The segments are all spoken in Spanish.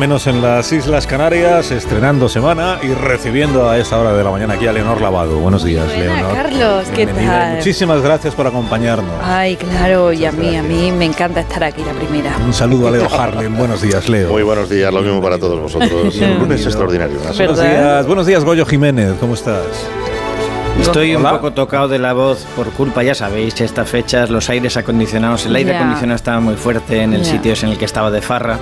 menos en las Islas Canarias, estrenando semana y recibiendo a esta hora de la mañana aquí a Leonor Lavado. Buenos días, Buena, Leonor. Carlos, ¿qué Bienvenida tal? Muchísimas gracias por acompañarnos. Ay, claro, y a mí, a mí me encanta estar aquí la primera. Un saludo a Leo Harlem. Buenos días, Leo. Muy buenos días, lo mismo para todos vosotros. Un lunes extraordinario. Buenos días, buenos días, Goyo Jiménez. ¿Cómo estás? Estoy un Hola. poco tocado de la voz por culpa, ya sabéis, estas fechas, los aires acondicionados, el aire acondicionado estaba muy fuerte en el sitio en el que estaba de farra,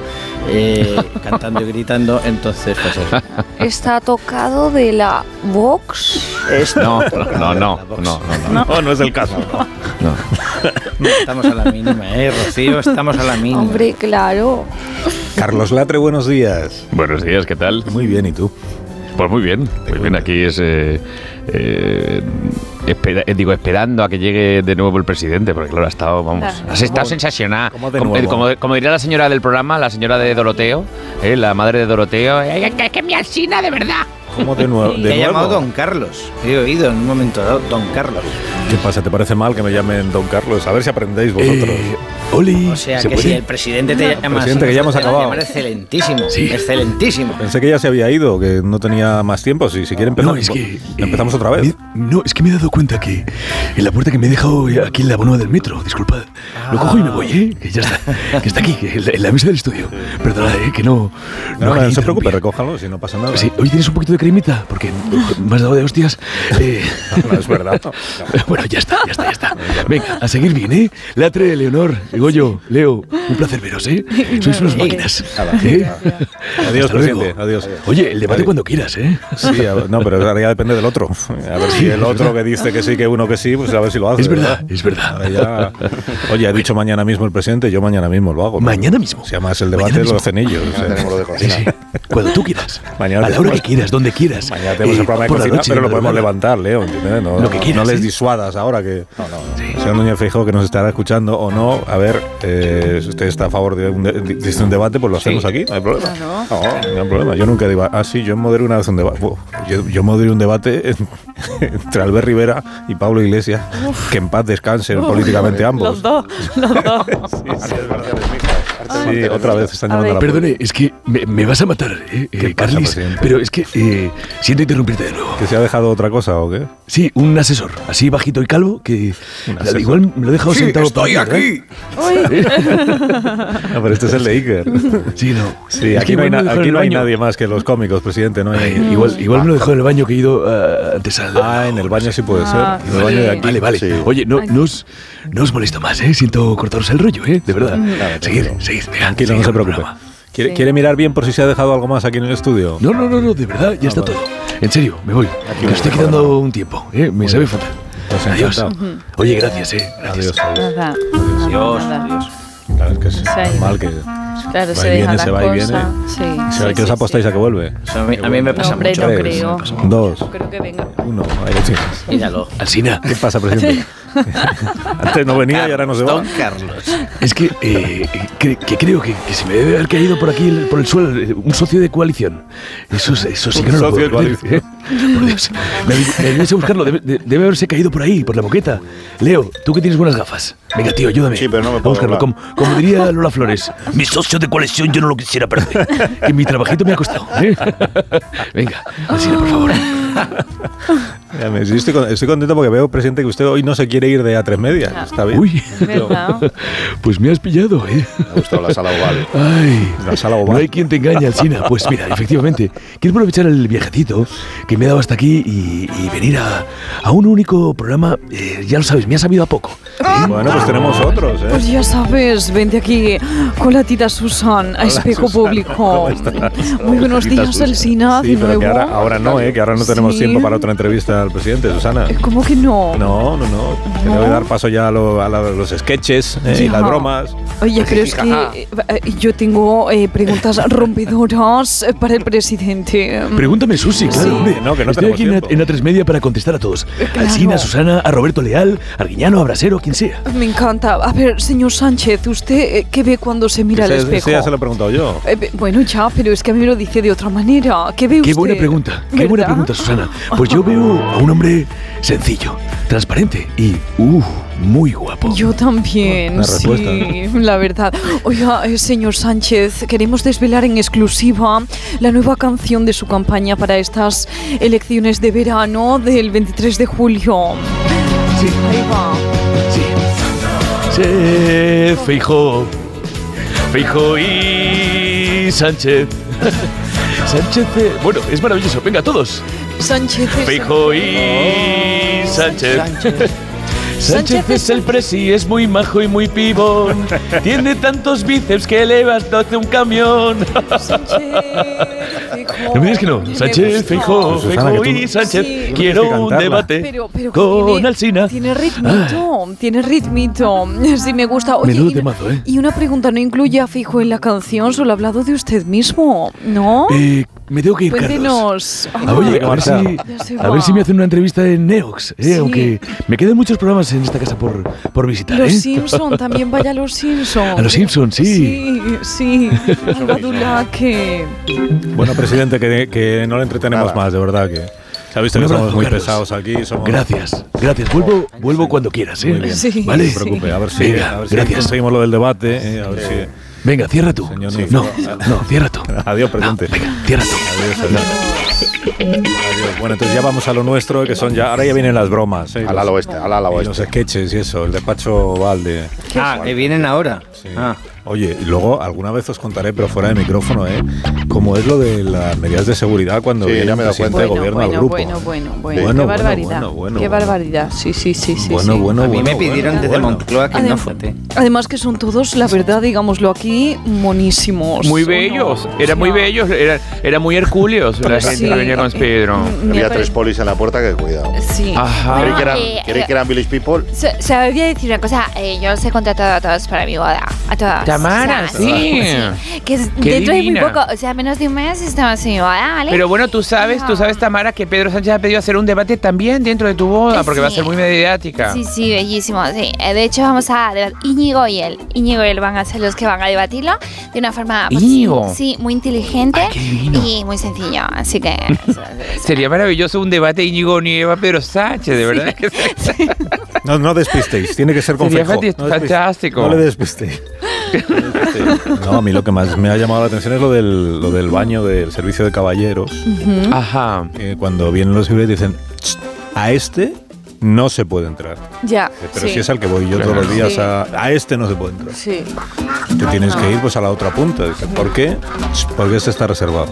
eh, cantando y gritando, entonces pues eso. ¿Está tocado de la Vox? Es- No, no, no, box. no, no, no, no es el caso. No, estamos a la mínima, eh, Rocío, estamos a la mínima. Hombre, claro. Carlos Latre, buenos días. Buenos días, ¿qué tal? Muy bien, ¿y tú? Pues muy bien, muy bien. Aquí es. eh, eh, espera- eh, digo, esperando a que llegue de nuevo el presidente, porque claro, ha estado, vamos, Ah. has estado ¿Cómo- sensacional. cómo de como, nuevo? como- como diría la señora del programa, la señora de Doroteo, eh, la madre de Doroteo. eh, que, que mi alcina, de verdad. ¿Cómo de nuevo? De ha llamado nuevo? Don Carlos, he oído en un momento dado, Don Carlos. ¿Qué pasa? ¿Te parece mal que me llamen Don Carlos? A ver si aprendéis vosotros. Eh, Oli, O sea ¿se que puede? si el presidente te llama presidente, así, que ya hemos te va a acabado. Excelentísimo, Sí. excelentísimo. Pensé que ya se había ido, que no tenía más tiempo. Si, si quiere empezar, No, es que... empezamos eh, otra vez. me- no, es que me he dado cuenta que en la puerta que me he dejado aquí en la bonoa del metro, disculpad, lo cojo y me voy, ¿eh? Que ya está, que está aquí, que en la, en la mesa del estudio. Perdonad, ¿eh? Que no... No, no, quería se preocupe, recójalo, si no pasa nada. Sí, hoy tienes un poquito de porque me has dado de hostias. Eh, No, es verdad. bueno, ya está, ya está, ya está. Venga, a seguir bien, ¿eh? Latre, Leonor, Goyo, Leo, un placer veros, ¿eh? Sois unas máquinas. ¿eh? Adiós, Hasta luego. presidente. Adiós. Oye, el debate Adiós. cuando quieras, ¿eh? Sí, ver, no, pero ahora ya depende del otro. A ver si el otro que dice que sí, que uno que sí, pues a ver si lo hace. Es verdad, es verdad. Ya- Oye, ha dicho mañana mismo el presidente, yo mañana mismo lo hago. ¿no? Mañana mismo. Si además el debate lo mismo. hacen ellos. o sea, lo de Sí, sí. Cuando tú quieras. Mañana a la hora que quieras, donde quieras. Mañana tenemos Eh, el programa de cocina, noche, pero lo de podemos verdad. levantar, Leo, ¿entiendes? No, Lo que quieras, no les ¿sí? disuadas ahora que señor Núñez Feijóo que nos estará escuchando o no. A ver, eh, si usted está a favor de un, de- de un debate, pues lo hacemos aquí, no hay problema. No, no hay problema. Yo nunca digo, ah, sí, yo moderé una vez un debate. Yo, yo moderé un debate entre Albert Rivera y Pablo Iglesias, que en paz descansen políticamente ambos. Los dos, los dos. Sí, otra vez están A llamando a la. Perdone, es que me, me vas a matar, ¿eh? ¿Qué eh, pasa, Carlis. presidente? Pero es que eh, siento interrumpirte de nuevo. ¿Que se ha dejado otra cosa o qué? Sí, un asesor, así bajito y calvo, que Un asesor. igual me lo he dejado sentado. por ¿verdad? No, pero este es el de Iker. Sí, no. Sí, aquí no hay, na- aquí no hay nadie más que los cómicos, presidente. No hay... Ay, igual, igual me lo dejó en el baño que he ido ah, antes al. Ah, en el baño sí puede Ah, ser. En el baño de aquí. Vale, vale. Sí. Oye, no, no, os, no os molesto más, ¿eh? Siento cortaros el rollo, ¿eh? De verdad. Seguid, seguid. Venga, Tranquilo, no se preocupe. ¿Quiere, Sí. quiere mirar bien por si se ha dejado algo más aquí en el estudio? No, no, no, no, de verdad, ya está vale. todo. En serio, me voy. Que me estoy quitando un tiempo, ¿eh? Me sabe fatal. Pues Adiós. encantado. Oye, gracias, ¿eh? Gracias. Adiós, adiós. Nada. Dios. Claro, es que es Se normal que Claro, Va se y deja viene, se va y viene. Sí, ¿Se- sí, ¿Qué os sí, apostáis sí. a que vuelve? Eso a, mí, a mí me pasa No, hombre, mucho. no Tres, creo. Dos, No creo que venga. uno. Ahí lo tienes. Míralo. Alsina, ¿Qué pasa, presidente? Antes no venía y ahora no se va. Don Carlos. es que, eh, que, que creo que, que se me debe haber caído por aquí, por el suelo, eh, un socio de coalición. Eso, es- eso sí Un que no lo socio puedo de ¿eh? Por Dios. A buscarlo. Debe, de- debe haberse caído por ahí, por la moqueta. Leo, tú que tienes buenas gafas. Venga, tío, ayúdame. Sí, pero no me a puedo buscarlo. Como, como diría Lola Flores, mi socio de coalición yo no lo quisiera perder. Que mi trabajito me ha costado. ¿eh? Venga, Alsina, por favor. Ya me- sí, estoy, estoy contento porque veo, presidente, que usted hoy no se quiere ir de A3 Media. Ya. Está bien. Uy, pues me has pillado, ¿eh? Me ha gustado la sala oval. Ay, La sala oval. no hay quien te engañe, Alsina. Pues mira, efectivamente, quiero aprovechar el viajecito que me he dado hasta aquí y, y venir a, a un único programa. eh, ya lo sabes, me ha sabido a poco. Bueno, pues tenemos otros, ¿eh? Pues ya sabes, vente aquí con la tita Susan a espejo Susan, público. Muy buenos días. Alsina, Sí, de pero que nuevo. ahora, ahora no, ¿eh? Que ahora no tenemos Sí. tiempo para otra entrevista al presidente, Susana. Eh, ¿Cómo que no? No, no, no. Que No. dar paso ya a, lo- a la- los sketches eh, y las bromas. Oye, pero es que eh, eh, yo tengo eh, preguntas rompedoras eh, para el presidente. Pregúntame, Susi, claro, Sí. Hombre. No, que no Estoy aquí en, tiempo. A- en A3 Media para contestar a todos. Claro. Alsina, Susana, a Roberto Leal, Arguiñano, a Brasero, quien sea. Me encanta. A ver, señor Sánchez, ¿usted eh, qué ve cuando se mira al espejo? ya se lo he preguntado yo. Eh, bueno, ya, pero es que a mí me lo dice de otra manera. ¿Qué ve Qué usted? buena pregunta, qué buena pregunta, Susana. Pues yo veo a un hombre sencillo, transparente y, uh, muy guapo. Yo también, sí, la verdad. Oiga, eh, señor Sánchez, queremos desvelar en exclusiva la nueva canción de su campaña para estas elecciones de verano del 23 de julio. Sí, Ahí va. sí. Se Feijo. Feijo y Sánchez. Sánchez. eh, Bueno, es maravilloso. Venga, todos. Sánchez Feijo y Sánchez. Sánchez es el presi, es muy majo y muy pibón. Tiene tantos bíceps que de un camión. Sánchez, Feijóo. No me digas que no. Sánchez, que tú- y Sánchez. Sí. Quiero un debate Pero, pero con tiene, Alsina. Tiene ritmito, tiene ritmito. Sí, me gusta. Oye, Menudo y, una- temazo, ¿eh? y una pregunta, ¿no incluye a Fijo en la canción? Solo ha hablado de usted mismo, ¿no? Eh, me tengo que ir, Carlos. Cuéntenos. Ah, oye, a ver, si, a ver si me hacen una entrevista en Neox, eh, Sí. aunque me quedan muchos programas en esta casa por, por visitar. Los ¿eh? Simpson, también vaya a los Simpson. A los Simpson, sí. Sí, sí. Dulaque. Bueno, presidente, que, que no le entretenemos Nada. más, de verdad que se ha visto que somos abrazo, muy Carlos. pesados aquí. Somos, Gracias, gracias. Vuelvo, vuelvo cuando quieras, ¿eh? Muy bien. Sí. Vale. No se preocupe, a ver si, Venga, a ver si gracias. conseguimos lo del debate. eh, a ver si. Venga, cierra tú. Señor Sí. No, no, cierra tú. Adiós, presidente. Venga, cierra tú. Adiós, adiós. Adiós. Bueno, entonces ya vamos a lo nuestro, que son ya. Ahora ya vienen las bromas. eh, Al ala oeste, al ala y los oeste. sketches y eso, el despacho Valde. Ah, que vienen ahora. Sí. Ah. Oye, y luego alguna vez os contaré, pero fuera de micrófono, ¿eh? Cómo es lo de las medidas de seguridad cuando Sí, viene dado presidente cuenta. de gobierno al grupo. bueno, bueno, bueno, Bueno, qué bueno, barbaridad. bueno, bueno, qué bueno. barbaridad. Sí, sí, sí, sí. bueno, sí. bueno, A mí bueno, me pidieron bueno, desde bueno. Moncloa que no Adem- fuete. Además que son todos, la verdad, digámoslo aquí, monísimos. Muy ¿o no? bellos, O eran muy bellos, eran, eran muy hercúleos la gente sí, que venía con eh, Pedro. Había tres polis en la puerta que cuidado. Sí. Ajá. ¿Creí que eran, eh, creí que eran Village People? Se, se me olvidó decir una cosa, eh, yo os he contratado a todos para mi boda. A todos. Tamara, O sea, sí. Que es Qué dentro de divina. muy poco, o sea, menos de un mes estamos en mi boda, ¿vale? Pero bueno, tú sabes, tú sabes, Tamara, que Pedro Sánchez ha pedido hacer un debate también dentro de tu boda, porque va a Sí. ser muy mediática. Sí, sí, bellísimo. Sí. Eh, De hecho, vamos a debatir. Íñigo y él. Íñigo y él van a ser los que van a debatirlo de una forma. pues, Íñigo. Sí, muy inteligente Ay, qué divino. y muy sencillo. Así que. Sería maravilloso un debate Íñigo Nieva Pedro Sánchez, de verdad. que sí. No, no despistéis, tiene que ser con Sería Feijóo. fati- No despistéis. fantástico. No le despistéis. No, a mí lo que más me ha llamado la atención es lo del, lo del baño del servicio de caballeros. Ajá. eh, cuando vienen los civiles dicen, "Ch, a este no se puede entrar. Ya. Eh, Pero sí. si es al que voy yo todos los días, Sí. a, a este no se puede entrar. Sí. Te tienes que ir pues a la otra punta. Dice, ¿Por qué? Porque este está reservado.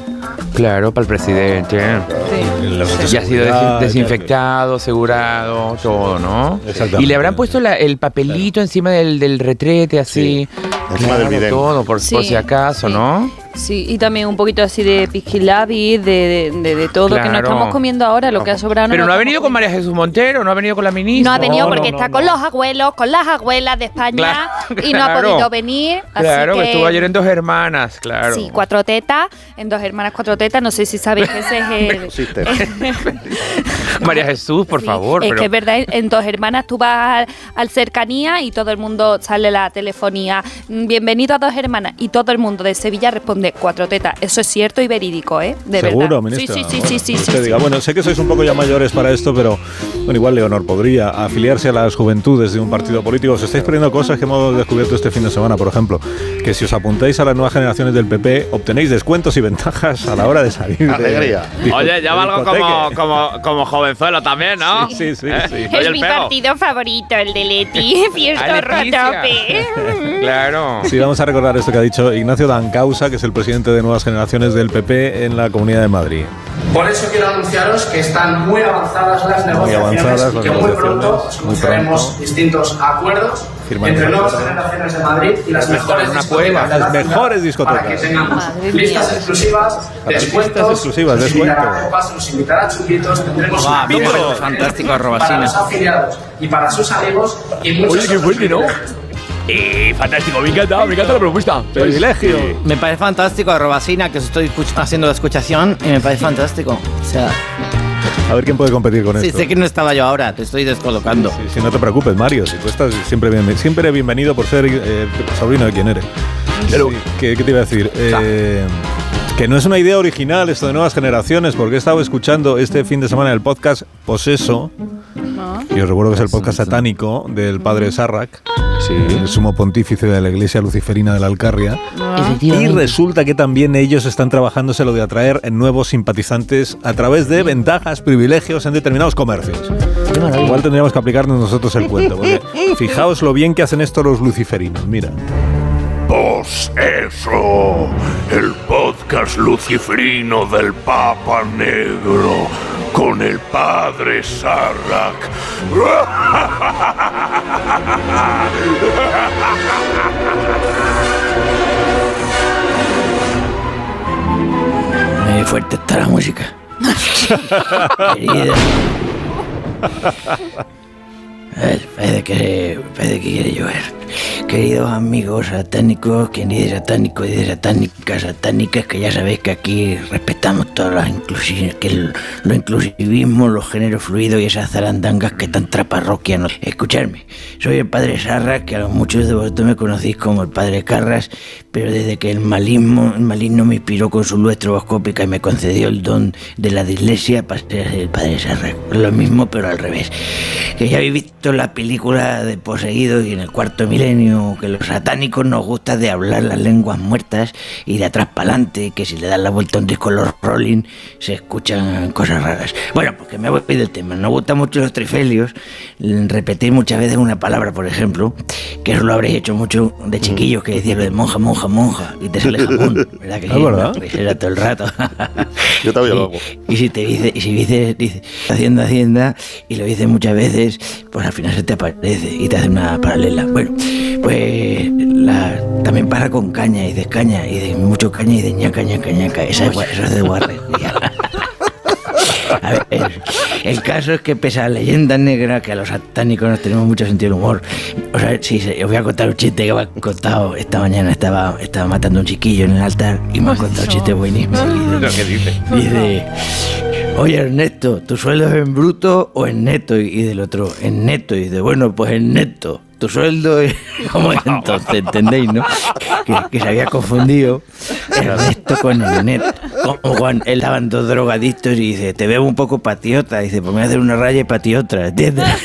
Claro, para el presidente. sí. Ya ha sido desinfectado, asegurado, todo, ¿no? Exactamente. Y le habrán puesto la- el papelito encima del, del retrete, así. Encima del bidén. Todo, por, si acaso, sí. ¿no? Sí, y también un poquito así de pisquilabi, de, de, de, de todo, que no Claro. estamos comiendo ahora, lo que ha sobrado. Pero no ha venido con. María Jesús Montero, no ha venido con la ministra. No ha venido No, porque no, está no, con los abuelos, con las abuelas de España Claro, y no ha claro. podido venir. así Claro, que que estuvo ayer en Dos Hermanas, claro. Sí, cuatro tetas, en dos hermanas cuatro tetas. No sé si sabéis que ese es el. María Jesús, por Sí, favor. Es pero- que es verdad, en dos hermanas tú vas al, al cercanía y todo el mundo sale la telefonía. mm, Bienvenido a dos hermanas. Y todo el mundo de Sevilla responde cuatro tetas. Eso es cierto y verídico, ¿eh? De Seguro, verdad. ministra. Sí, sí, sí, Bueno, sí, sí, que sí, diga, bueno, sé que sois un poco ya mayores para esto, pero bueno, igual Leonor podría afiliarse a las juventudes de un partido político. Os estáis perdiendo cosas que hemos descubierto este fin de semana, por ejemplo, que si os apuntáis a las nuevas generaciones del PP, obtenéis descuentos y ventajas a la hora de salir. de- Alegría. de- Oye, ya valgo como, como, como jovenzuelo también, ¿no? Sí, sí, sí. Es mi partido favorito, el de Leti. Leticia. rotope. Claro. Sí, vamos a recordar esto que ha dicho Ignacio Dancausa, que es el presidente de Nuevas Generaciones del PP en la Comunidad de Madrid. Por eso quiero anunciaros que están muy avanzadas las negociaciones avanzadas y que muy pronto muy escucharemos distintos acuerdos Firman entre un nuevas acuerdo. generaciones de Madrid y las mejores es una discotecas cueva. Las mejores discotecas. Para que tengamos Madre listas mía. exclusivas, Para descuentos, listas exclusivas, nos invitará descuento. a copas, nos invitará a chupitos, tendremos Guau, una me fiesta parece fantástico, para Robasina. los afiliados y para sus amigos y muchos Oye, qué fuerte, ¿no? Eh, fantástico, me encanta, me encanta la propuesta. Privilegio. Me parece fantástico, Robasina, que os estoy haciendo la escuchación y me parece fantástico. O sea, A ver quién puede competir con sí, esto. sé que no estaba yo ahora, te estoy descolocando. Sí, sí, no te preocupes, Mario. Si tú estás siempre, bien, siempre bienvenido por ser eh, sobrino de quien eres. Pero- Sí, ¿qué, qué te iba a decir? Eh, que no es una idea original esto de nuevas generaciones, porque he estado escuchando este fin de semana el podcast Poseso, Y os recuerdo que es el podcast satánico del padre Sarrak, el sumo pontífice de la iglesia luciferina de la Alcarria. Y resulta que también ellos están trabajándose lo de atraer nuevos simpatizantes a través de ventajas, privilegios en determinados comercios. Igual tendríamos que aplicarnos nosotros el cuento. porque fijaos lo bien que hacen esto los luciferinos, mira. Pues eso, el podcast luciferino del Papa Negro con el padre Sarrak. Muy fuerte está la música. Querida. Parece que, parece que quiere llover. Queridos amigos satánicos, quien dice satánico y dice satánicas, satánicas, que ya sabéis que aquí respetamos todas las inclusiones, que el- lo inclusivismo, los géneros fluidos y esas zarandangas que tanta parroquia no. Escuchadme, soy el padre Sarra, que a muchos de vosotros me conocéis como el padre Carras, pero desde que el malismo, el maligno me inspiró con su luz estroboscópica y me concedió el don de la dislexia, pasé a ser el padre Sarra. Lo mismo, pero al revés. Que ya habéis visto la película de Poseídos y en el cuarto milenio que los satánicos nos gusta de hablar las lenguas muertas y de atrás para adelante, que si le dan la vuelta a un disco los Rolling se escuchan cosas raras. Bueno, porque me voy del tema. Nos gustan mucho los trifelios. Repetir muchas veces una palabra, por ejemplo, que eso lo habréis hecho mucho de chiquillos, que decía lo de monja, monja, monja, y te sale jamón, ¿verdad que sí? verdad. No, pues era todo el rato. Yo también lo Y- hago. y si te dice, y si dices, dice, hacienda, hacienda, y lo dices muchas veces, pues al final se te aparece y te hace una paralela. Bueno, pues la- también pasa con caña, y dices caña, y de mucho caña, y de ñaca, ñaca, ñaca. Esa es, eso es de Warren. A ver, el, el caso es que pese a la leyenda negra, que a los satánicos nos tenemos mucho sentido del humor. O sea, sí, sí, os voy a contar un chiste que me han contado esta mañana. Estaba, estaba matando a un chiquillo en el altar y me han contado un chiste buenísimo. ¿Qué dice? Dice, oye Ernesto, ¿tu sueldo es en bruto o en neto? Y del otro, en neto. Y dice, bueno, pues en neto. Tu sueldo es... ¿Cómo es entonces? ¿Entendéis, no? Que, que se había confundido Ernesto con el neto. Como Juan, él estaban dos drogadictos y dice, te veo un poco patiota. Dice, pues me voy a hacer una raya y patiotra, ¿entiendes?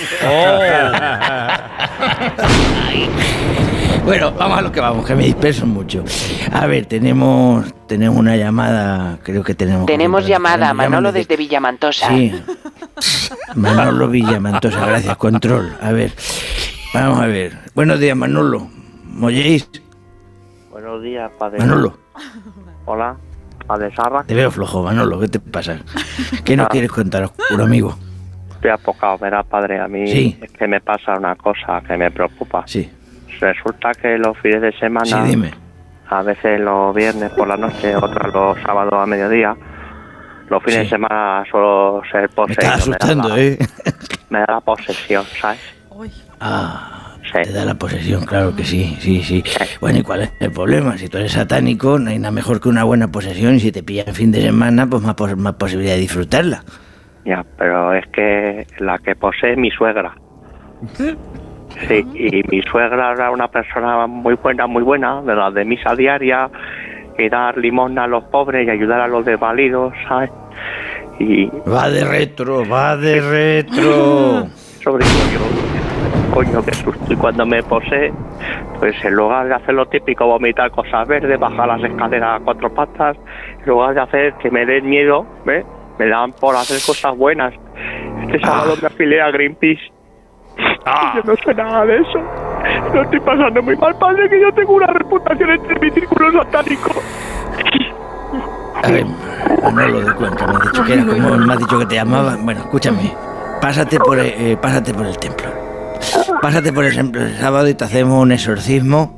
Bueno, vamos a lo que vamos, que me disperso mucho. A ver, tenemos tenemos una llamada, creo que tenemos... Tenemos llamada, Llaman Manolo desde- desde Villamantosa. Sí. Manolo Villamantosa, gracias, control. A ver, vamos a ver. Buenos días, Manolo. ¿Me oyéis? Buenos días, padre. Manolo, Hola, padre Sarra. te veo flojo, Manolo, ¿qué te pasa? ¿Qué nos Ah. quieres contar, oscuro amigo? Estoy apocado, verás, padre. A mí Sí. es que me pasa una cosa que me preocupa. Sí. Resulta que los fines de semana, Sí, dime. a veces los viernes por la noche, otros los sábados a mediodía, los fines Sí. de semana suelo ser Me poseído. estás asustando, da la, ¿eh? Me da la posesión, ¿sabes? Ah, Sí. te da la posesión, claro que sí, sí, sí. Bueno, ¿y cuál es el problema? Si tú eres satánico, no hay nada mejor que una buena posesión y si te pilla en fin de semana, pues más, pos- más posibilidad de disfrutarla. Ya, pero es que la que posee es mi suegra. Sí, y mi suegra era una persona muy buena, muy buena, de las de misa diaria, y dar limosna a los pobres y ayudar a los desvalidos, ¿sabes? Y Va de retro, va de retro. sobre todo yo, coño, qué susto. Y cuando me posee, pues en lugar de hacer lo típico, vomitar cosas verdes, bajar las escaleras a cuatro patas, en lugar de hacer que me den miedo, ¿ves? Me dan por hacer cosas buenas. Este sábado me afilié a Greenpeace. Yo no sé nada de eso. Lo estoy pasando muy mal, padre, que yo tengo una reputación entre mi círculo satánico. A ver, Manolo de Cuenca, me has dicho que era como me has dicho que te llamaba. Bueno, escúchame, pásate por, eh, pásate por el templo. Pásate por el templo el sábado y te hacemos un exorcismo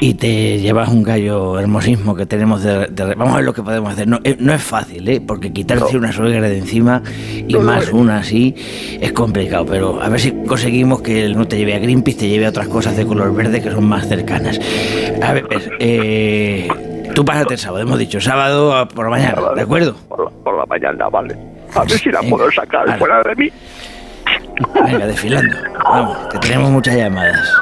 y te llevas un gallo hermosismo que tenemos de, de- Vamos a ver lo que podemos hacer. No, eh, no es fácil, ¿eh? Porque quitarse una suegra de encima y más una así es complicado. Pero a ver si conseguimos que no te lleve a Greenpeace, te lleve a otras cosas de color verde que son más cercanas. A ver, eh, tú pásate el sábado, hemos dicho, sábado por la mañana, ¿de acuerdo? Por la, por la mañana, vale. A ver si la puedo sacar fuera de mí. Venga, desfilando. Vamos, que tenemos muchas llamadas.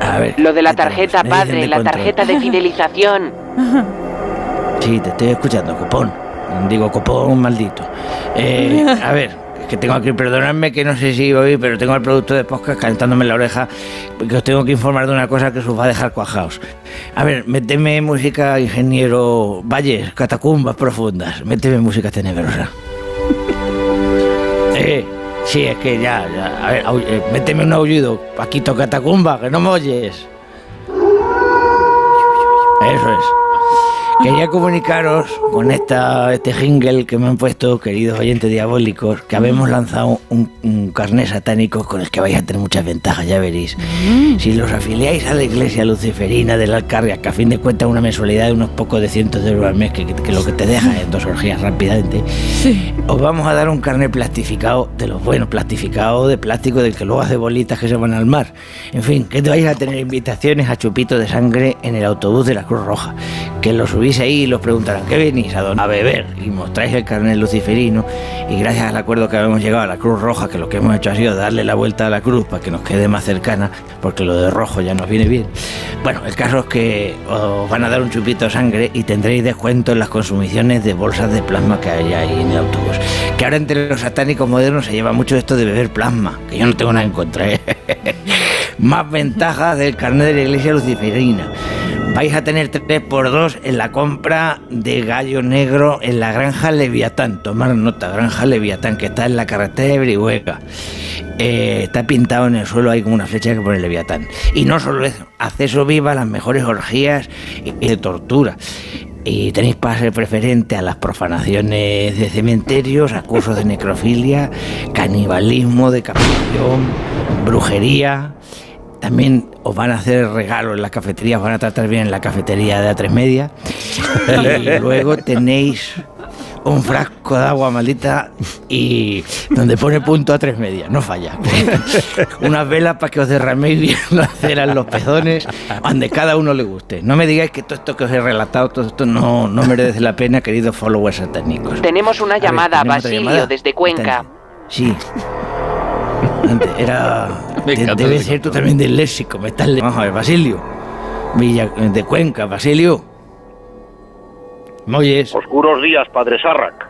A ver. Lo de la tarjeta, padre, la control. tarjeta de fidelización. Sí, te estoy escuchando, copón. Digo, copón maldito. Eh, a ver, que tengo aquí, perdonadme que no sé si hoy, pero tengo al producto de podcast calentándome la oreja, porque os tengo que informar de una cosa que os va a dejar cuajaos. A ver, méteme música, ingeniero Valles, catacumbas profundas, méteme música tenebrosa. Sí, es que ya, ya. A ver, eh, méteme un aullido, Paquito Catacumba, que no me oyes. Eso es. Quería comunicaros con esta, este jingle que me han puesto, queridos oyentes diabólicos, que habemos lanzado un, un carné satánico con el que vais a tener muchas ventajas, ya veréis. Si los afiliáis a la iglesia luciferina del Alcarria, que a fin de cuentas es una mensualidad de unos pocos de cientos de euros al mes, que, que- que lo que te deja en dos orgías rápidamente, os vamos a dar un carnet plastificado, de los buenos, plastificado de plástico, del que luego hace bolitas que se van al mar. En fin, que te vais a tener invitaciones a chupito de sangre en el autobús de la Cruz Roja. Que lo subís ahí y los preguntarán, ¿qué venís? A, don- a beber. Y mostráis el carnet luciferino. Y gracias al acuerdo que habíamos llegado a la Cruz Roja, que lo que hemos hecho ha sido darle la vuelta a la cruz para que nos quede más cercana, porque lo de rojo ya nos viene bien. Bueno, el caso es que os van a dar un chupito de sangre y tendréis descuento en las consumiciones de bolsas de plasma que hay ahí en el autobús. Que ahora entre los satánicos modernos se lleva mucho esto de beber plasma, que yo no tengo nada en contra. ¿eh? Más ventajas del carnet de la iglesia luciferina. Vais a tener 3x2 en la compra de gallo negro en la granja Leviatán. Tomar nota, granja Leviatán, que está en la carretera de Brihuega. Eh, está pintado en el suelo ahí como una flecha que pone Leviatán. Y no solo eso, acceso viva a las mejores orgías y, de tortura. Y tenéis pase preferente a las profanaciones de cementerios, a cursos de necrofilia, canibalismo, decapitación, brujería. También os van a hacer regalos en las cafeterías, os van a tratar bien en la cafetería de A3 Media. Y luego tenéis un frasco de agua maldita y donde pone punto a tres medias, no falla. Unas velas para que os derraméis bien la cera en los pezones, donde cada uno le guste. No me digáis que todo esto que os he relatado, todo esto no, no merece la pena, queridos followers satánicos. Tenemos una ver, llamada, ¿tenemos otra Basilio, llamada? desde Cuenca. Sí. Era. Me de- encanta debe ser tú también del léxico, me estás Vamos a ver, Basilio. Villa de Cuenca, Basilio. ¿Me oyes? Oscuros días, padre Sarrac.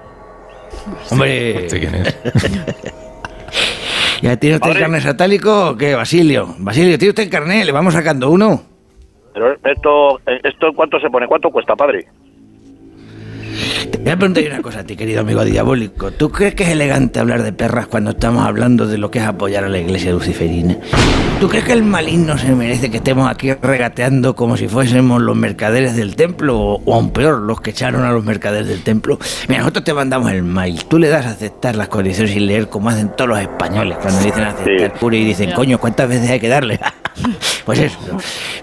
Hombre. ¿Este quién es? ¿Ya tiene usted carne satálico o qué, Basilio? Basilio, ¿tiene usted carnet? ¿Le vamos sacando uno? Pero esto, esto ¿cuánto se pone? ¿Cuánto cuesta, padre? Te voy a preguntar una cosa a ti, querido amigo diabólico. ¿Tú crees que es elegante hablar de perras cuando estamos hablando de lo que es apoyar a la iglesia luciferina? ¿Tú crees que el maligno se merece que estemos aquí regateando como si fuésemos los mercaderes del templo o, o aún peor, los que echaron a los mercaderes del templo? Mira, nosotros te mandamos el mail. Tú le das a aceptar las condiciones sin leer como hacen todos los españoles cuando dicen aceptar puro y dicen, coño, ¿cuántas veces hay que darle? pues eso.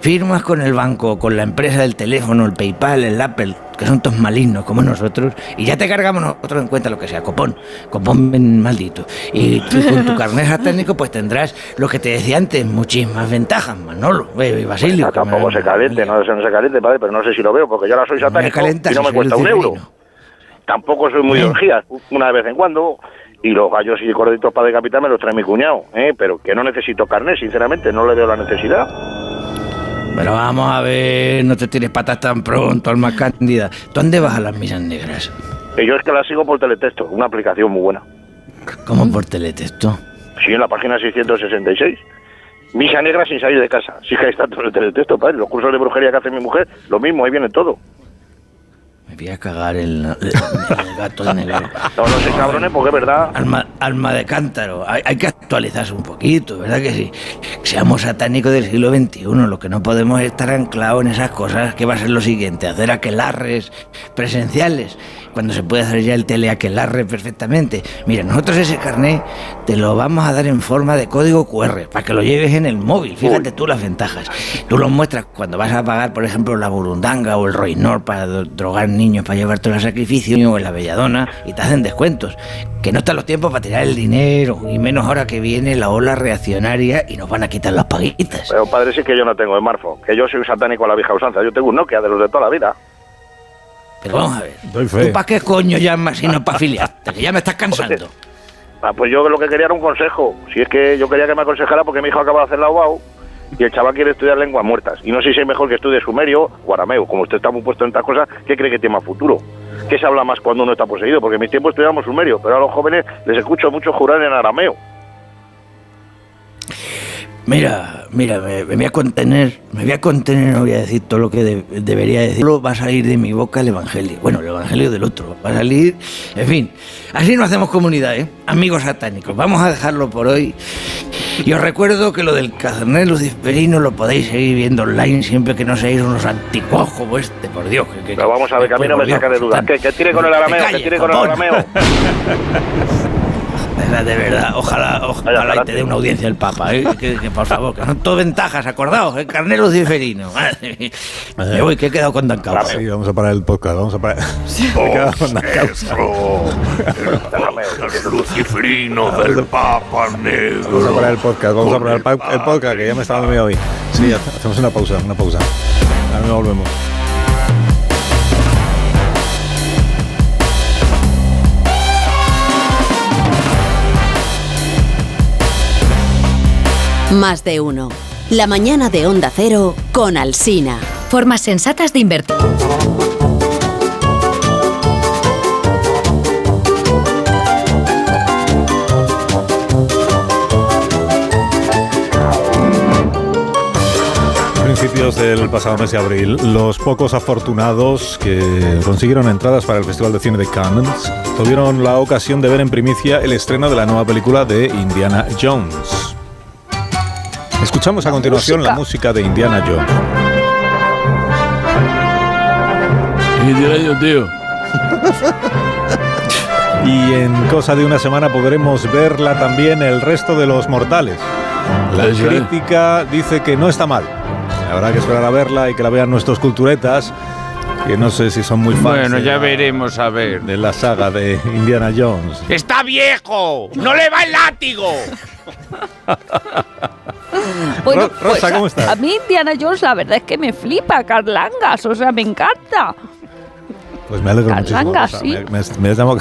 Firmas con el banco, con la empresa del teléfono, el PayPal, el Apple, que son todos malignos como nosotros, y ya te cargamos nosotros en cuenta lo que sea, copón, copón maldito. Y tú con tu carnet satánico pues tendrás lo que te decía antes, muchísimas ventajas, Manolo, eh, Basilio. No, tampoco se caliente, no, no se caliente, padre, pero no sé si lo veo, porque yo ahora soy satánico y no si me cuesta un euro. Tampoco soy muy de orgías, una vez en cuando. Y los gallos y corditos para decapitar me los trae mi cuñado, ¿eh? pero que no necesito carnet, sinceramente, no le veo la necesidad. Pero vamos a ver, no te tires patas tan pronto, alma cándida. ¿Tú dónde vas a las misas negras? Y yo es que la sigo por teletexto, una aplicación muy buena. ¿Cómo por teletexto? Sí, en la página 666. Misa negra sin salir de casa. Sí que está todo el teletexto, padre. Los cursos de brujería que hace mi mujer, lo mismo, ahí viene todo. Me voy a cagar el, gato negro. No, no sé, cabrones, porque es verdad. Alma, alma de cántaro, hay, hay que actualizarse un poquito, ¿verdad que sí? Seamos satánicos del siglo XXI, lo que no podemos es estar anclados en esas cosas que va a ser lo siguiente, hacer aquelarres presenciales, cuando se puede hacer ya el teleaquelarre perfectamente. Mira, nosotros ese carnet te lo vamos a dar en forma de código QR, para que lo lleves en el móvil, fíjate tú las ventajas. Tú lo muestras cuando vas a pagar, por ejemplo, la burundanga o el roinor para drogar niños, para llevártelo al sacrificio, o en la belladona, y te hacen descuentos. Que no están los tiempos para tirar el dinero, y menos ahora que viene la ola reaccionaria y nos van a quitar las paguitas. Pero padre, sí que yo no tengo smartphone, que yo soy un satánico a la vieja usanza. Yo tengo un Nokia de los de toda la vida. Pero vamos a ver, Doy fe. ¿tú para qué coño llamas si no para afiliarte? Que ya me estás cansando. Ah, pues yo lo que quería era un consejo. Si es que yo quería que me aconsejara porque mi hijo acaba de hacer la UAU y el chaval quiere estudiar lenguas muertas. Y no sé si es mejor que estudie sumerio o arameo. Como usted está muy puesto en estas cosas, ¿qué cree que tiene más futuro? qué se habla más cuando uno está poseído, porque en mi tiempo estudiamos sumerio, pero a los jóvenes les escucho mucho jurar en arameo. Mira, mira, me, me voy a contener, me voy a contener, no voy a decir todo lo que de- debería decir. Solo va a salir de mi boca el evangelio. Bueno, el evangelio del otro. Va a salir, en fin. Así no hacemos comunidad, ¿eh? Amigos satánicos. Vamos a dejarlo por hoy. Y os recuerdo que lo del carnet luciferino lo podéis seguir viendo online siempre que no seáis unos anticuados como este, por Dios. Que, que- Pero vamos a ver, que a mí no me saca de dudas. Que, que tire con el arameo, que tire con el arameo. De verdad, de verdad, ojalá, ojalá y te dé una audiencia el Papa, ¿eh? que, que, por favor, que son todo ventajas, acordaos, el luciferino. Madre mía. Me voy, que he quedado con Dan Causa. Sí, vamos a parar el podcast, vamos a parar. Me he quedado con la causa. El lucifrino del Papa Negro. Vamos a parar el podcast, vamos a parar el, pa- el podcast, que ya me estaba dando miedo hoy. Sí, ha- hacemos una pausa, una pausa. Ahora volvemos. Más de uno. La mañana de Onda Cero con Alsina. Formas sensatas de invertir. A principios del pasado mes de abril, los pocos afortunados que consiguieron entradas para el Festival de Cine de Cannes tuvieron la ocasión de ver en primicia el estreno de la nueva película de Indiana Jones. Escuchamos a continuación la música de Indiana Jones. Indiana tío. Y en cosa de una semana podremos verla también el resto de los mortales. La Eso es. crítica dice que no está mal. Habrá que esperar a verla y que la vean nuestros culturetas, que no sé si son muy fans Bueno, ya la, veremos a ver. de la saga de Indiana Jones. ¡Está viejo! ¡No le va el látigo! Bueno, Ro- Rosa, pues, a- ¿cómo estás? A mí Indiana Jones la verdad es que me flipa, Carlangas, o sea, me encanta. Pues me alegro muchísimo. Carlanga, Rosa. sí. Me, me- me llamo-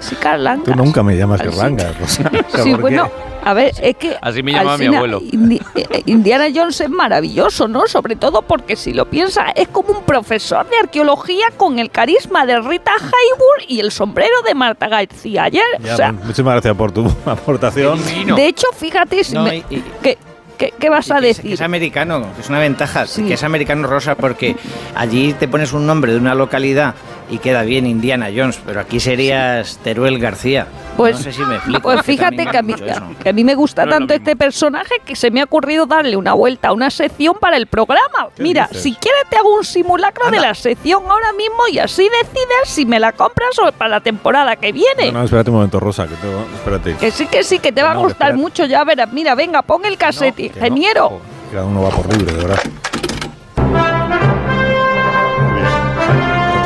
Sí, Carlangas. tú nunca me llamas Así. Carlanga, Rosa. O sea, Sí, ¿por qué? bueno, a ver, es que. Así me llamaba mi abuelo. Indi- eh, Indiana Jones es maravilloso, ¿no? Sobre todo porque si lo piensas, es como un profesor de arqueología con el carisma de Rita Hayworth y el sombrero de Marta García ayer. Ya, o sea, pues, muchísimas gracias por tu aportación. de hecho, fíjate, si No, me- y- y- ¿qué, qué- qué vas a que es, que decir? es americano, que es una ventaja, Sí. que es americano rosa porque allí te pones un nombre de una localidad y queda bien Indiana Jones, pero aquí serías Teruel García. Pues, no sé si me explico. pues que fíjate que a, mí, que a mí me gusta No es lo tanto este personaje que se me ha ocurrido darle una vuelta a una sección para el programa. Mira, dices? si quieres te hago un simulacro de la sección ahora mismo y así decides si me la compras o para la temporada que viene. No, no, espérate un momento, Rosa, que tengo, espérate. Que sí, que sí, que te va a gustar mucho, ya verás. Mira, venga, pon el cassette, ingeniero. Cada uno va por libre, de verdad.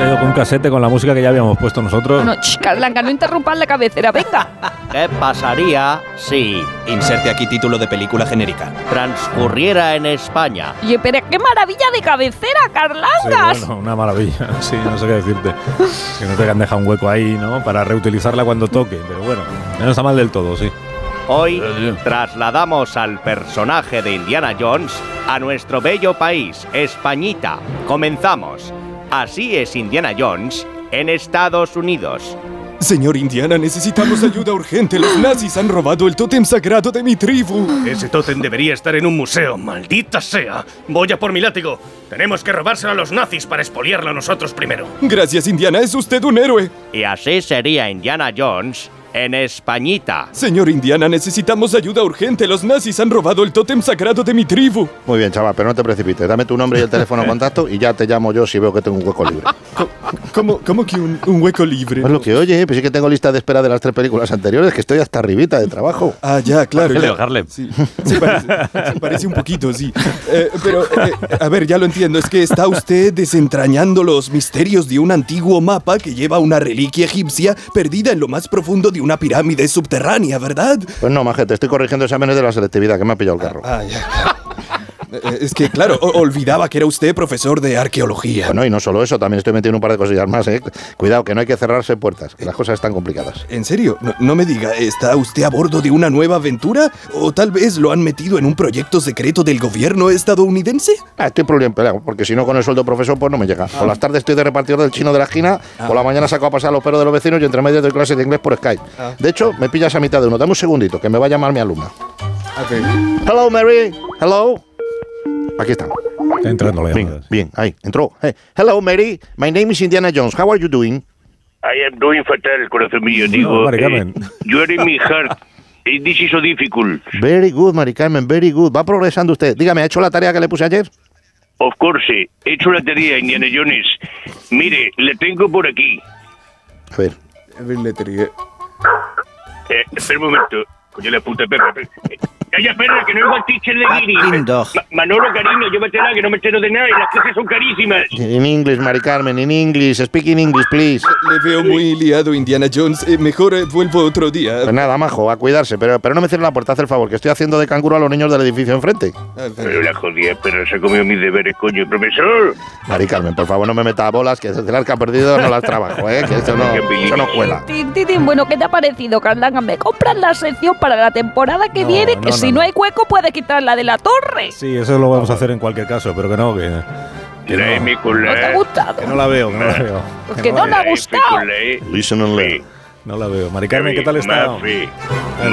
Digo con un casete con la música que ya habíamos puesto nosotros. No, ch, Carlanga, no interrumpas la cabecera, venga. ¿Qué pasaría si Inserte aquí título de película genérica. transcurriera en España? Oye, pero qué maravilla de cabecera, Sí, Carlangas. bueno, una maravilla. Sí, no sé qué decirte. Que no te han dejado un hueco ahí, ¿no? Para reutilizarla cuando toque. Pero bueno, no está mal del todo, sí. Hoy trasladamos al personaje de Indiana Jones a nuestro bello país, Españita. Comenzamos. Así es Indiana Jones en Estados Unidos. Señor Indiana, necesitamos ayuda urgente. Los nazis han robado el tótem sagrado de mi tribu. Ese tótem debería estar en un museo, maldita sea. Voy a por mi látigo. Tenemos que robárselo a los nazis para expoliarlo nosotros primero. Gracias, Indiana, es usted un héroe. Y así sería Indiana Jones en Españita. Señor Indiana, necesitamos ayuda urgente. Los nazis han robado el tótem sagrado de mi tribu. Muy bien, chaval, pero no te precipites. Dame tu nombre y el teléfono de contacto y ya te llamo yo si veo que tengo un hueco libre. ¿Cómo, cómo que un, un hueco libre? Es lo que oye, pues sí que tengo lista de espera de las tres películas anteriores, que estoy hasta arribita de trabajo. Ah, ya, claro. Leo. Harlem. Sí, se parece, se parece un poquito, sí. Eh, pero, eh, a ver, ya lo entiendo. Es que está usted desentrañando los misterios de un antiguo mapa que lleva una reliquia egipcia perdida en lo más profundo de una pirámide subterránea, ¿verdad? Pues no, majete, estoy corrigiendo exámenes de la selectividad, que me ha pillado el carro. Ah, ya. Es que, claro, olvidaba que era usted profesor de arqueología. Bueno, y no solo eso, también estoy metiendo un par de cosillas más, ¿eh? Cuidado, que no hay que cerrarse puertas, que las cosas están complicadas. ¿En serio? No, no me diga, ¿está usted a bordo de una nueva aventura? ¿O tal vez lo han metido en un proyecto secreto del gobierno estadounidense? Ah, estoy problema, porque si no con el sueldo profesor pues no me llega. Por las tardes estoy de repartidor del chino de la esquina, por la mañana saco a pasar los perros de los vecinos y entre medio doy clases de inglés por Skype. Ah. De hecho, me pillas a mitad de uno. Dame un segundito, que me va a llamar mi alumna. Hello, Mary. Hello. Aquí está. Está entrando la Bien, llamada. bien, ahí, entró. Hey, hello, Mary. My name is Indiana Jones. How are you doing? I am doing fatal, corazón mío. No, Digo, Mari eh, you are in my heart. Eh, This is so difficult. Very good, Mari Carmen, very good. Va progresando usted. Dígame, ¿ha hecho la tarea que le puse ayer? Of course, eh, he hecho la tarea, Indiana Jones. Mire, le tengo por aquí. A ver. A ver, le. Eh, espera un momento. Coño, la puta perra. Eh, Calla, perra, que no es el teacher de Guiri. Ma- Manolo, cariño, llévatela, que no me entero de nada y las clases son carísimas. In English, Mari Carmen, in English. Speak in English, please. Le veo muy liado, Indiana Jones. Eh, mejor eh, vuelvo otro día. Pues nada, majo, a cuidarse. Pero, pero no me cierre la puerta, haz el favor, que estoy haciendo de canguro a los niños del edificio enfrente. Pero la jodida perra se ha comido mis deberes, coño. Profesor. Mari Carmen, por favor, no me meta a bolas, que desde el que ha perdido no las trabajo, ¿eh? Que esto no, eso no cuela. Tin, tin, tin. Bueno, ¿qué te ha parecido, Carlanga? ¿Me compras la sección para la temporada que viene? Que no, si no, no, no. hay hueco, puede quitar la de la torre. Sí, eso lo vamos a hacer en cualquier caso, pero que no, que, que ¿No te ha gustado? que no la veo, que no la veo. Pues que no le ha gustado. Listen and learn. No la veo. Mari Carmen, ¿qué tal está? Mafe, Ah, no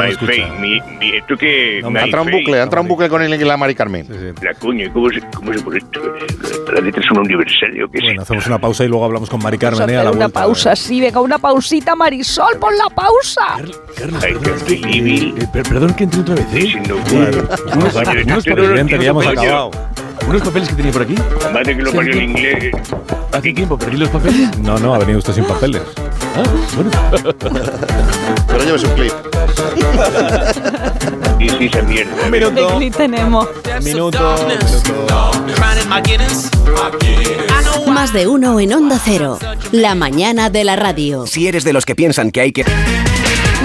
entrado un bucle, ha entrado un bucle con el la Mari Carmen. La coño, ¿cómo se, cómo se pone esto? Las letras son universales, ¿o qué Bueno, hacemos una pausa y luego hablamos con Mari Carmen, ¿eh? A la una vuelta. pausa, sí, venga, una pausita, Marisol, pon la pausa. Qué. Eh, per- perdón que entre otra vez, ¿eh? Si no, Claro. Unos, Bueno, unos papeles, que tenía por aquí. Madre que lo parió en inglés. ¿Hace tiempo perdí los papeles? No, no, ha venido usted sin papeles. Ah, bueno. Pero lleves un clip. Y sí, esa mierda. Un ¿De minuto. qué tenemos? Minuto. minuto. Más de uno en Onda Cero. La mañana de la radio. Si eres de los que piensan que hay que...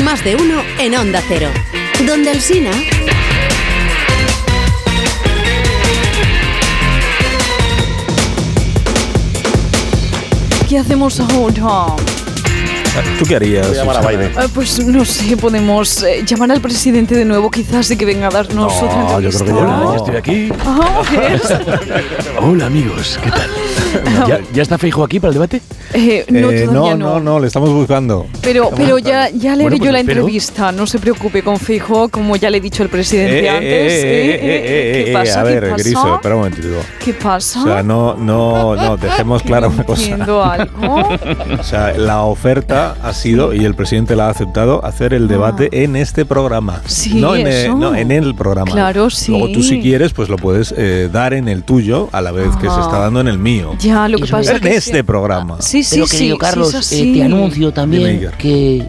Más de uno en Onda Cero. Donde Alsina. ¿Qué hacemos ahora? ¿Tú qué harías? Voy a llamar a? Biden. Eh, pues no sé, podemos eh, llamar al presidente de nuevo quizás y que venga a darnos No, otra yo creo que ya no. Ya estoy aquí. Ah, ¿ves? Hola, amigos. ¿Qué tal? ¿Ya, ya está Feijo aquí para el debate? Eh, no, Eh, todavía no, no, no, le estamos buscando. Pero, pero ya, ya leeré Bueno, pues yo la espero. entrevista, no se preocupe con Fijo, como ya le he dicho al presidente Eh, antes. eh, eh, Eh, ¿Qué pasa? A ¿Qué ver, pasa? Griso, espera un momentito. ¿Qué pasa? O sea, no, no, no, dejemos clara una cosa. Algo. O sea, la oferta ha sido, y el presidente la ha aceptado, hacer el debate en este programa. Ah. Sí, no en, el, eso. no, en el programa. Claro, sí. Luego tú si quieres, pues lo puedes dar en el tuyo a la vez que se Ajá. está dando en el mío. Ya, lo que Eso pasa En es que este sí. programa. Sí, sí, Pero sí. querido sí, Carlos, es eh, te anuncio también que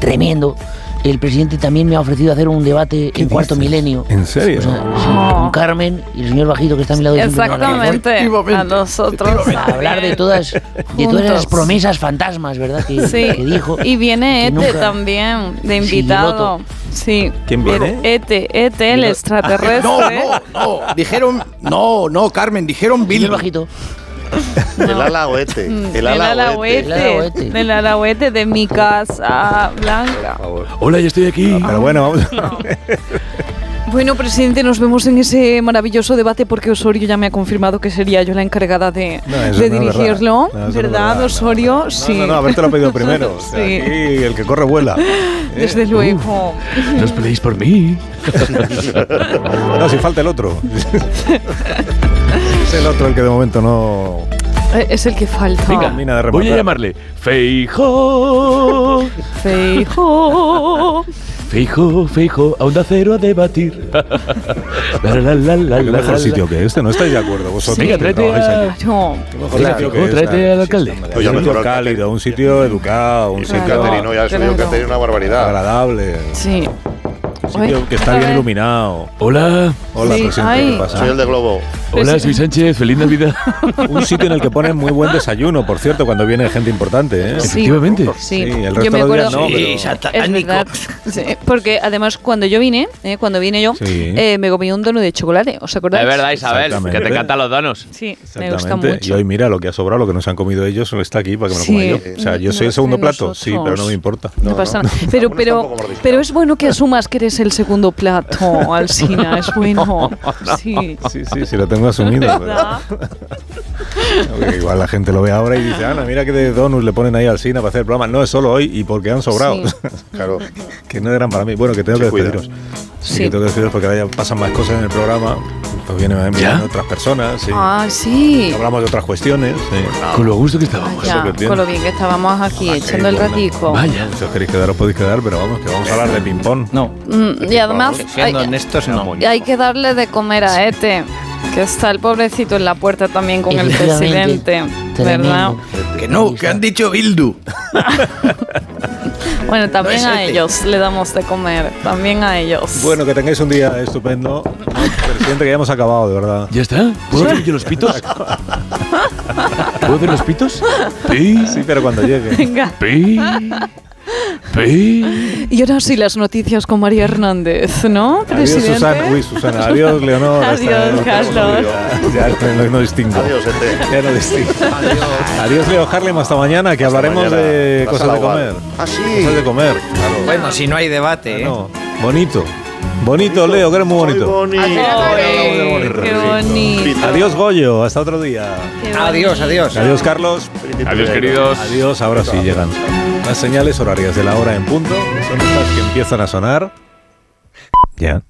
tremendo. El presidente también me ha ofrecido hacer un debate en cuarto dices? milenio. ¿En serio? O sea, sí, Ah. con Carmen y el señor bajito que está a mi lado. Exactamente. A nosotros. A hablar de todas, de todas esas promesas fantasmas, ¿verdad? Que, Sí. que dijo. Y viene que Ete nunca- también, de invitado. Sí. ¿Quién viene? Ete, Ete, el extraterrestre. No, no, no. Dijeron. No, no, Carmen, dijeron Señor Bill. Bajito. El ala oeste. Mm, El Del ala alahuete, oeste. del alahuete de mi casa blanca. Hola, ya estoy aquí. Pero bueno, vamos. Bueno, presidente, nos vemos en ese maravilloso debate porque Osorio ya me ha confirmado que sería yo la encargada de, No, no dirigirlo. No, no ¿Verdad, verdad, Osorio? No, sí. no, no, habértelo pedido primero. O sea, Sí. aquí el que corre vuela. Desde luego. No os peleéis por mí. No, si falta el otro. El otro el que de momento no Eh, Es el que falta. Venga, termina de voy a llamarle Feijo. Feijo. Feijo, Feijo, a onda cero a debatir. La, la, la, la, Qué la, mejor la, sitio la. que este, ¿no estáis de acuerdo vosotros? Venga, que tráete trabajáis a- aquí? No. Qué mejor Venga, sitio que Feijóo, este. tráete al alcalde. Un sitio cálido, un sitio educado, un sitio Caterino, ya ha subido Claro. Una barbaridad. agradable. Sí. Un sitio que está bien iluminado. Hola. Hola, Sí, presidente, ay. ¿qué pasa? Soy el de Globo. Hola, soy Sánchez, feliz Navidad. Un sitio en el que ponen muy buen desayuno, por cierto, cuando viene gente importante. ¿eh? Sí. Efectivamente. Sí, el yo resto me de los días acuerdo. no, pero- Es verdad. Sí, porque además cuando yo vine, eh, cuando vine yo, Sí. eh, me comí un donut de chocolate. ¿Os acordáis? Es verdad, Isabel, que te Exactamente. encantan los donos. Sí, me gusta Exactamente. mucho. Y hoy mira lo que ha sobrado, lo que nos han comido ellos, está aquí para que me lo Sí. coma yo. O sea, yo soy el segundo plato, sí, pero no me importa. No, pasa nada. Pero, pero, pero es bueno que asumas que eres el segundo plato, Alsina. Es bueno. Sí. Sí, sí, sí, lo tengo asumido. pero- igual la gente lo ve ahora y dice, Ana, mira que de donuts le ponen ahí al cine para hacer el programa. No, es solo hoy y porque han sobrado. Sí. Claro. que no eran para mí. Bueno, que tengo que despediros. Sí, que tengo que despediros porque ahora ya pasan más cosas en el programa. Pues vienen otras personas. Sí. Ah, sí. Hablamos de otras cuestiones. sí. Con lo gusto que estábamos. Ya, tiene. con lo bien que estábamos aquí, echando el ratico. Vaya. Si os queréis quedar, os podéis quedar, pero vamos, que vamos a hablar de ping-pong. No, Mm, y además hay, siendo honestos, no. hay que darle de comer a Ete, que está el pobrecito en la puerta también con el presidente, ¿verdad? Que no, que han dicho Bildu. Bueno, también No a ellos le damos de comer, también a ellos. Bueno, que tengáis un día estupendo. Presidente, que ya hemos acabado, de verdad. ¿Ya está? ¿Puedo hacer yo los pitos? ¿Puedo hacer los pitos? Pi, Sí, pero cuando llegue. Venga. pi, Y ahora sí las noticias con María Hernández, ¿no, Adiós, presidente? Susana. Uy, Susana. Adiós, Leonor. Adiós, Carlos. Ya, no, no distingo. Adiós, Ete. Ya no distingo. Adiós, Leo Harlem. Hasta mañana, que hablaremos mañana. de Vas cosas de comer. Ah, sí. Cosas de comer. Claro. Bueno, si no hay debate, ¿eh? No, bonito. Bonito, Leo, que eres muy bonito. bonito. Ay, qué bonito. Adiós, Goyo. Hasta otro día. Adiós, adiós. Adiós, Carlos. Adiós, queridos. Adiós. Ahora sí llegan las señales horarias de la hora en punto. Son estas que empiezan a sonar. Ya.